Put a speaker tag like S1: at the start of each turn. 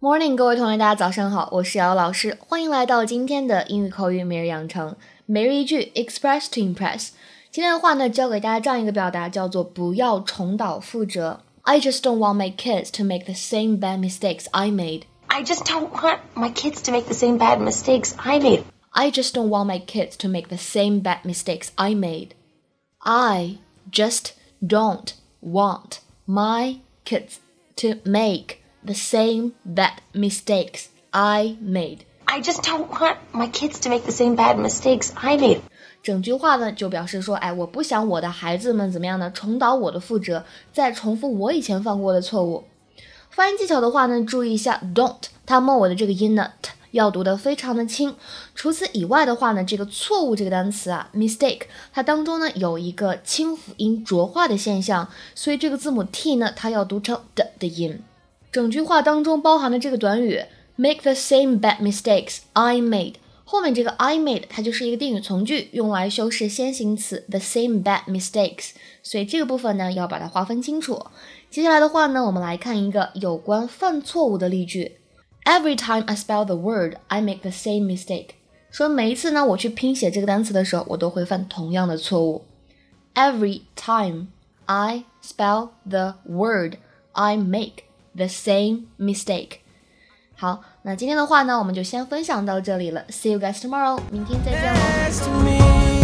S1: Morning，各位同学，大家早上好，我是瑶瑶老师，欢迎来到今天的英语口语每日养成每日一句 Express to Impress。今天的话呢，教给大家这样一个表达，叫做不要重蹈覆辙。I just don't want my kids to make the same bad mistakes I made.
S2: I just don't want my kids to make the same bad mistakes I made.
S1: I just don't want my kids to make the same bad mistakes I made. I just don't want my kids to make the same bad mistakes I made.
S2: I just don't want my kids to make the same bad mistakes I made.
S1: 整句话呢，就表示说，哎，我不想我的孩子们怎么样呢？重蹈我的覆辙，再重复我以前犯过的错误。 发音技巧的话呢，注意一下，don't 它末尾的这个音呢，t 要读得非常的轻。除此以外的话呢，这个错误这个单词啊，mistake 它当中呢有一个清辅音浊化的现象，所以这个字母 t 呢，它要读成的的音。整句话当中包含的这个短语 make the same bad mistakes I made，后面这个 I made 它就是一个定语从句，用来修饰先行词 the same bad mistakes，所以这个部分呢要把它划分清楚。接下来的话呢，我们来看一个有关犯错误的例句。Every time I spell the word, I make the same mistake。说每一次呢我去拼写这个单词的时候，我都会犯同样的错误。Every time I spell the word, I make the same mistake。 好，那今天的话呢，我们就先分享到这里了。See you guys tomorrow，明天再见喽。